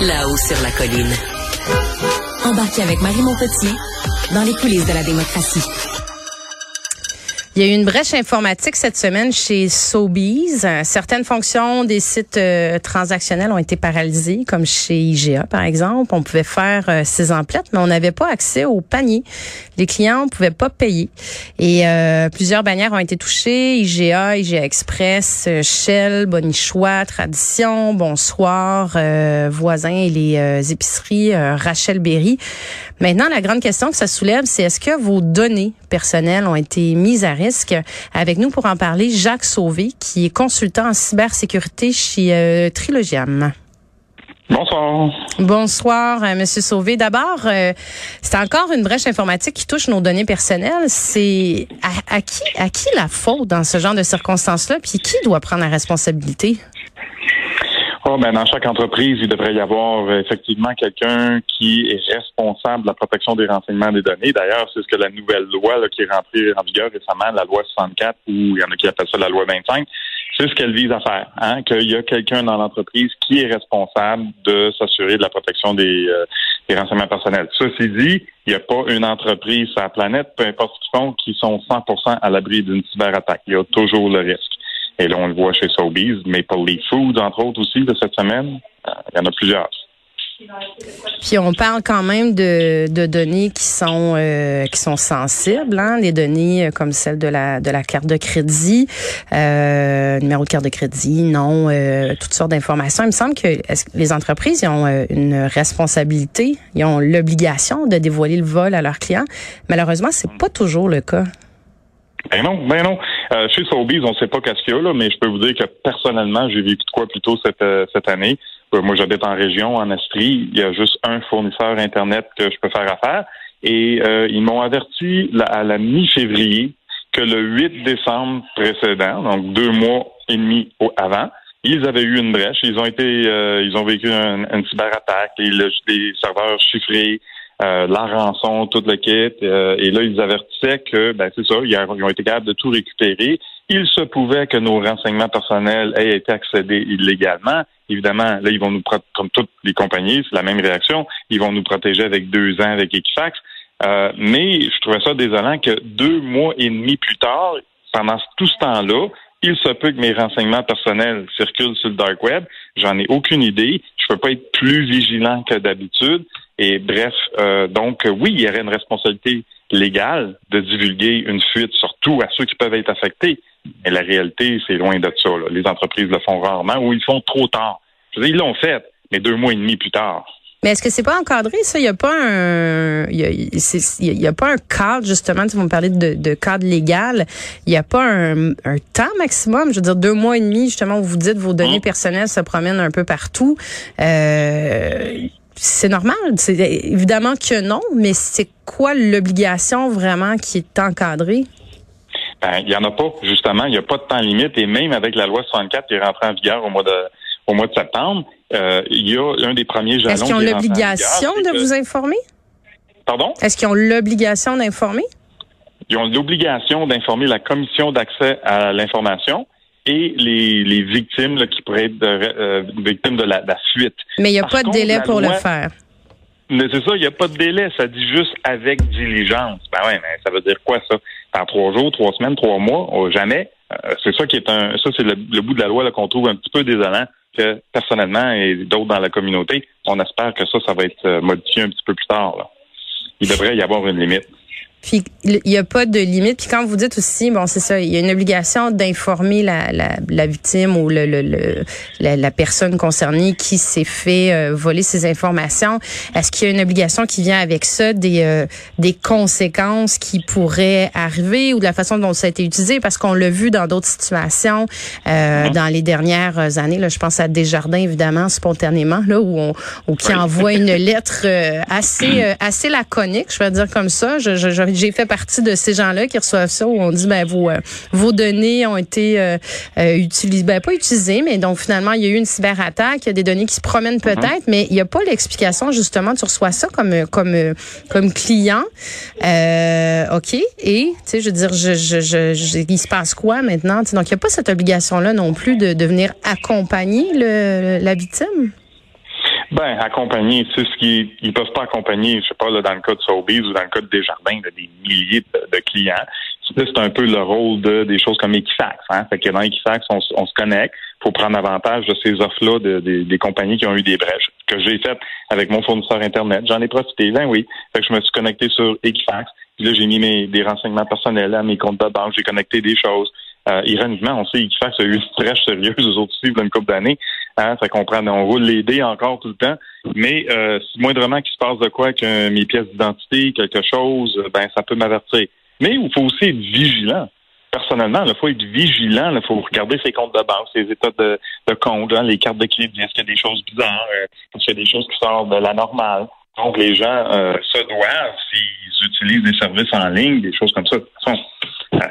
là-haut sur la colline. Embarquez avec Marie Montpetit dans les coulisses de la démocratie. Il y a eu une brèche informatique cette semaine chez Sobeys. Certaines fonctions des sites euh, transactionnels ont été paralysées, comme chez IGA, par exemple. On pouvait faire euh, ses emplettes, mais on n'avait pas accès au panier. Les clients ne pouvaient pas payer. Et euh, plusieurs bannières ont été touchées. IGA, IGA Express, Shell, Bonichois, Tradition, Bonsoir, Voisins et les épiceries Rachel Berry. Maintenant, la grande question que ça soulève, c'est est-ce que vos données personnelles ont été mises à risque? Avec nous pour en parler, Jacques Sauvé, qui est consultant en cybersécurité chez euh, Trilogiam. Bonsoir. Bonsoir, euh, Monsieur Sauvé. D'abord, euh, c'est encore une brèche informatique qui touche nos données personnelles. C'est à, qui, à qui la faute dans ce genre de circonstances-là, puis qui doit prendre la responsabilité? Dans chaque entreprise, il devrait y avoir euh, effectivement quelqu'un qui est responsable de la protection des renseignements des données. D'ailleurs, c'est ce que la nouvelle loi qui est rentrée en vigueur récemment, la loi 64, ou il y en a qui appellent ça la loi 25, c'est ce qu'elle vise à faire. Hein, Qu'il y a quelqu'un dans l'entreprise qui est responsable de s'assurer de la protection des, euh, des renseignements personnels. Ceci dit, il n'y a pas une entreprise sur la planète, peu importe ce qu'ils font, qui sont 100% à l'abri d'une cyberattaque. Il y a toujours le risque. Et là, on le voit chez Sobeys, Maple Leaf Foods, entre autres aussi, de cette semaine. Euh, il y en a plusieurs. Puis on parle quand même de, de données qui sont euh, qui sont sensibles, hein, les données euh, comme celle de la de la carte de crédit, euh, numéro de carte de crédit, nom, euh, toutes sortes d'informations. Il me semble que les entreprises ils ont une responsabilité, ils ont l'obligation de dévoiler le vol à leurs clients. Malheureusement, c'est pas toujours le cas. Ben non, ben non. Euh, chez Sobeys, on ne sait pas qu'est-ce qu'il y a, là, mais je peux vous dire que personnellement, j'ai vécu de quoi plutôt cette, euh, cette année. Euh, moi, j'habite en région, en Astrie. Il y a juste un fournisseur Internet que je peux faire affaire. Et ils m'ont averti à la mi-février que le 8 décembre précédent, donc deux mois et demi avant, ils avaient eu une brèche. Ils ont été, ils ont vécu un, une cyberattaque, les, les serveurs chiffrés, euh, la rançon, tout le kit. Euh, et là, ils avertissaient que, ben, c'est ça, ils, ont été capables de tout récupérer. Il se pouvait que nos renseignements personnels aient été accédés illégalement. Évidemment, là, ils vont nous, comme toutes les compagnies, c'est la même réaction. Ils vont nous protéger avec deux ans avec Equifax. Euh, mais je trouvais ça désolant que deux mois et demi plus tard, pendant tout ce temps-là, il se peut que mes renseignements personnels circulent sur le dark web. J'en ai aucune idée. Je peux pas être plus vigilant que d'habitude. Et bref, euh, donc oui, il y aurait une responsabilité légale de divulguer une fuite, surtout à ceux qui peuvent être affectés. Mais la réalité, c'est loin de ça. Les entreprises le font rarement ou ils le font trop tard. Je veux dire, ils l'ont fait, mais deux mois et demi plus tard. Mais est-ce que c'est pas encadré ça? Il y a pas un, il y a, pas un cadre justement. Tu vas me parler de, de cadre légal. Il y a pas un, un, temps maximum? Je veux dire deux mois et demi justement où vous dites vos données mmh. personnelles se promènent un peu partout. Euh, c'est normal. C'est évidemment que non, mais c'est quoi l'obligation vraiment qui est encadrée? Ben, il n'y en a pas, justement. Il n'y a pas de temps limite. Et même avec la loi 64 qui est rentrée en vigueur au mois de, au mois de septembre, euh, il y a un des premiers jalons. Est-ce qu'ils ont l'obligation de vous informer? Pardon? Est-ce qu'ils ont l'obligation d'informer? Ils ont l'obligation d'informer la commission d'accès à l'information et les, les victimes là, qui pourraient être euh, victimes de la, fuite. Mais il n'y a pas de délai pour le faire. Mais c'est ça, il n'y a pas de délai. Ça dit juste avec diligence. Ben ouais, mais ça veut dire quoi ça? En trois jours, trois semaines, trois mois, oh, jamais. Euh, c'est ça qui est un. Ça, c'est le, bout de la loi qu'on trouve un petit peu désolant que personnellement et d'autres dans la communauté, on espère que ça, ça va être euh, modifié un petit peu plus tard. Là. Il devrait y avoir une limite. Puis il n'y a pas de limite. Puis quand vous dites aussi, bon, c'est ça, il y a une obligation d'informer la, la, la, victime ou le, le, la, la, personne concernée qui s'est fait euh, voler ces informations. Est-ce qu'il y a une obligation qui vient avec ça, des, euh, des conséquences qui pourraient arriver ou de la façon dont ça a été utilisé? Parce qu'on l'a vu dans d'autres situations euh, mm-hmm. dans les dernières années. Là, je pense à Desjardins, évidemment, spontanément, là, où on où qui envoie une lettre assez assez laconique, je vais dire comme ça. je, je j'ai fait partie de ces gens-là qui reçoivent ça où on dit ben vos euh, vos données ont été euh, euh, utilisées, ben pas utilisées, mais donc finalement il y a eu une cyberattaque, il y a des données qui se promènent mhm. peut-être, mais il n'y a pas l'explication justement. Tu reçois ça comme comme comme client, ok, et tu sais je veux dire je, je, je, il se passe quoi maintenant? Donc il n'y a pas cette obligation là non plus de, de venir accompagner le, la victime? Ben, accompagner, c'est ce qui ils peuvent pas accompagner, je sais pas, là, dans le cas de Sobeys ou dans le cas de Desjardins, de des milliers de, clients. C'est un peu le rôle de des choses comme Equifax. Hein? Fait que dans Equifax, on, se connecte pour prendre avantage de ces offres-là de, des compagnies qui ont eu des brèches. Que j'ai fait avec mon fournisseur Internet. J'en ai profité, ben oui. Fait que je me suis connecté sur Equifax. Puis là, j'ai mis mes, des renseignements personnels à mes comptes de banque. J'ai connecté des choses. Euh, ironiquement, on sait qu'Equifax a eu une brèche sérieuse aux autres aussi, une couple d'années. Hein, ça comprend, on roule les dés encore tout le temps. Mais euh, si moindrement qu'il se passe de quoi que mes pièces d'identité, quelque chose, ben ça peut m'avertir. Mais il faut aussi être vigilant. Personnellement, il faut être vigilant. Il faut regarder ses comptes de banque, ses états de, compte, hein, les cartes de crédit. Est-ce qu'il y a des choses bizarres? Euh, est-ce qu'il y a des choses qui sortent de la normale? Donc, les gens euh, se doivent, s'ils utilisent des services en ligne, des choses comme ça. De toute façon, euh,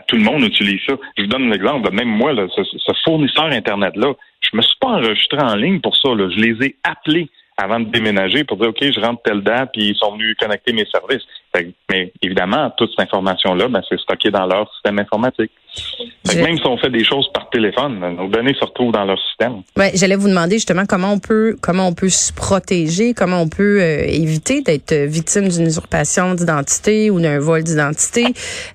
tout le monde utilise ça. Je vous donne un exemple. Même moi, là, ce, ce fournisseur Internet-là, je me suis pas enregistré en ligne pour ça. Là. Je les ai appelés avant de déménager pour dire, OK, je rentre telle date, puis ils sont venus connecter mes services. Mais évidemment, toute cette information-là, ben, c'est stocké dans leur système informatique. même si on fait des choses par téléphone, nos données se retrouvent dans leur système. Ouais, j'allais vous demander justement comment on peut comment on peut se protéger, comment on peut euh, éviter d'être victime d'une usurpation d'identité ou d'un vol d'identité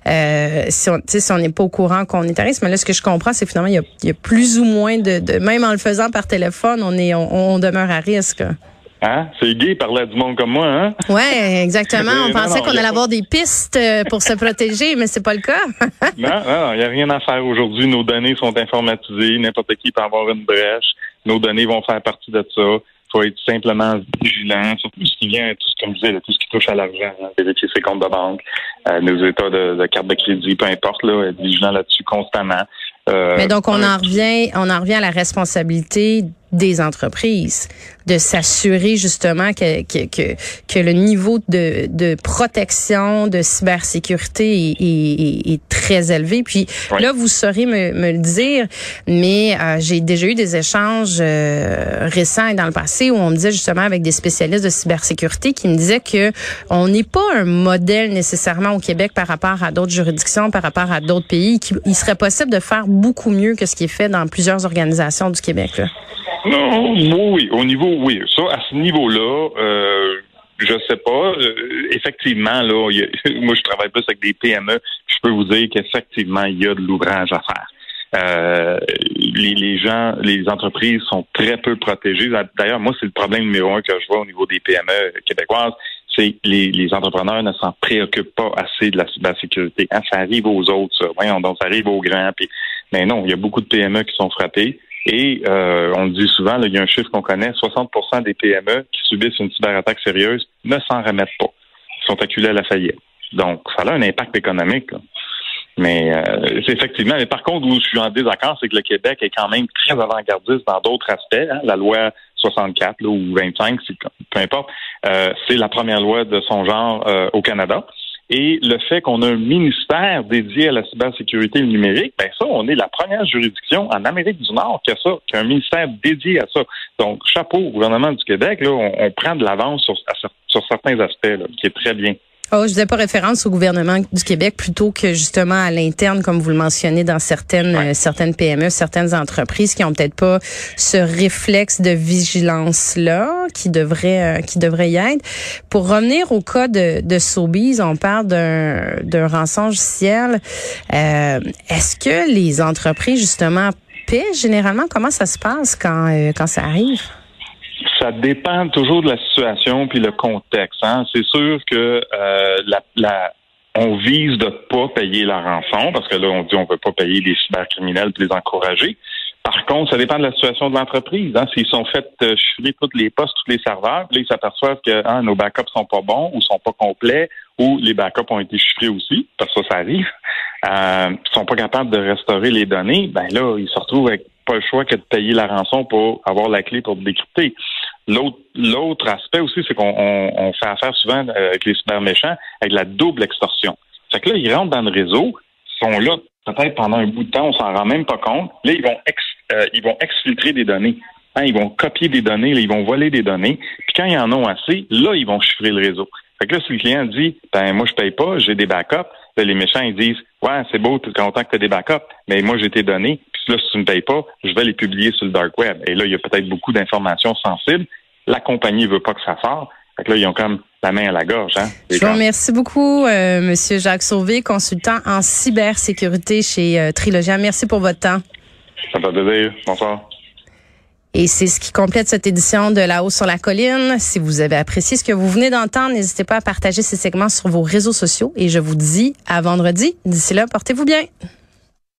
euh, si on si on n'est pas au courant qu'on est à risque. Mais là, ce que je comprends, c'est finalement il y, a, plus ou moins de, de, même en le faisant par téléphone, on est on demeure à risque. Hein? C'est gay parler du monde comme moi, hein? Oui, exactement. On pensait qu'on allait avoir des pistes euh, pour se protéger, mais c'est pas le cas. non, non, il n'y a rien à faire aujourd'hui. Nos données sont informatisées. N'importe qui peut avoir une brèche. Nos données vont faire partie de ça. Il faut être simplement vigilant sur tout ce qui vient, tout ce, comme je disais, tout ce qui touche à l'argent, hein, vérifier ses comptes de banque, euh, nos états de, de, carte de crédit, peu importe, là, être vigilant là-dessus constamment. Euh, mais donc, on en revient, on en revient à la responsabilité des entreprises de s'assurer justement que, que, que, que, le niveau de, de protection, de cybersécurité est, est, est très élevé. Puis là, vous saurez me, me le dire, mais euh, j'ai déjà eu des échanges euh, récents et dans le passé où on me disait justement avec des spécialistes de cybersécurité qui me disaient que on n'est pas un modèle nécessairement au Québec par rapport à d'autres juridictions, par rapport à d'autres pays. Qu'il serait possible de faire beaucoup mieux que ce qui est fait dans plusieurs organisations du Québec. Là. Non, oui, au niveau, oui. Ça, à ce niveau-là, euh, je sais pas. Euh, effectivement, là, moi, je travaille plus avec des PME. Je peux vous dire qu'effectivement, il y a de l'ouvrage à faire. Euh, les, les, gens, les entreprises sont très peu protégées. D'ailleurs, moi, c'est le problème numéro un que je vois au niveau des PME québécoises. C'est les, les entrepreneurs ne s'en préoccupent pas assez de la cybersécurité. Hein, ça arrive aux autres, ça. Voyons, donc ça arrive aux grands. Puis, mais non, il y a beaucoup de PME qui sont frappées. Et euh, on le dit souvent, il y a un chiffre qu'on connaît, 60% des PME qui subissent une cyberattaque sérieuse ne s'en remettent pas. Ils sont acculés à la faillite. Donc, ça a un impact économique. Mais euh, c'est effectivement. Mais par contre, où je suis en désaccord, c'est que le Québec est quand même très avant-gardiste dans d'autres aspects. Hein. La loi 64 ou 25, peu importe, euh, c'est la première loi de son genre euh, au Canada. Et le fait qu'on a un ministère dédié à la cybersécurité numérique, ben ça, on est la première juridiction en Amérique du Nord qui a ça, qui a un ministère dédié à ça. Donc, chapeau au gouvernement du Québec, là, on, prend de l'avance sur, sur certains aspects, là, qui est très bien. Oh, je faisais pas référence au gouvernement du Québec plutôt que justement à l'interne, comme vous le mentionnez dans certaines euh, certaines PME, certaines entreprises qui ont peut-être pas ce réflexe de vigilance là qui devrait euh, qui devrait y être. Pour revenir au cas de, de Sobeys, on parle d'un d'un rançon logiciel. Euh, Est-ce que les entreprises justement paient généralement? Comment ça se passe quand euh, quand ça arrive? Ça dépend toujours de la situation puis le contexte. Hein. C'est sûr que euh, la, la, on vise de pas payer la rançon parce que là on dit on veut pas payer les cybercriminels puis les encourager. Par contre, ça dépend de la situation de l'entreprise. Hein. S'ils sont faits euh, toutes les postes, tous les serveurs, là, ils s'aperçoivent que hein, nos backups sont pas bons ou sont pas complets ou les backups ont été chiffrés aussi, parce que ça, ça arrive. Euh, ils sont pas capables de restaurer les données. Ben là, ils se retrouvent avec pas le choix que de payer la rançon pour avoir la clé pour décrypter. L'autre, aspect aussi, c'est qu'on on, fait affaire souvent euh, avec les super méchants avec la double extorsion. C'est que là, ils rentrent dans le réseau, sont là peut-être pendant un bout de temps, on s'en rend même pas compte. Là, ils vont euh, ils vont exfiltrer des données. Hein, ils vont copier des données, là, ils vont voler des données. Puis quand ils en ont assez, là, ils vont chiffrer le réseau. Fait que là, si le client dit Ben moi, je paye pas, j'ai des backups, les méchants ils disent Ouais, c'est beau, tu es content que tu as des backups, mais moi j'ai tes données, là, si tu ne me payes pas, je vais les publier sur le dark web. Et là, il y a peut-être beaucoup d'informations sensibles La compagnie veut pas que ça sorte. Fait que là, ils ont comme la main à la gorge. Hein? Je vous remercie beaucoup, euh, Monsieur Jacques Sauvé, consultant en cybersécurité chez euh, Trilogia. Merci pour votre temps. Ça fait plaisir. Bonsoir. Et c'est ce qui complète cette édition de La Haut sur la colline. Si vous avez apprécié ce que vous venez d'entendre, n'hésitez pas à partager ces segments sur vos réseaux sociaux. Et je vous dis à vendredi. D'ici là, portez-vous bien.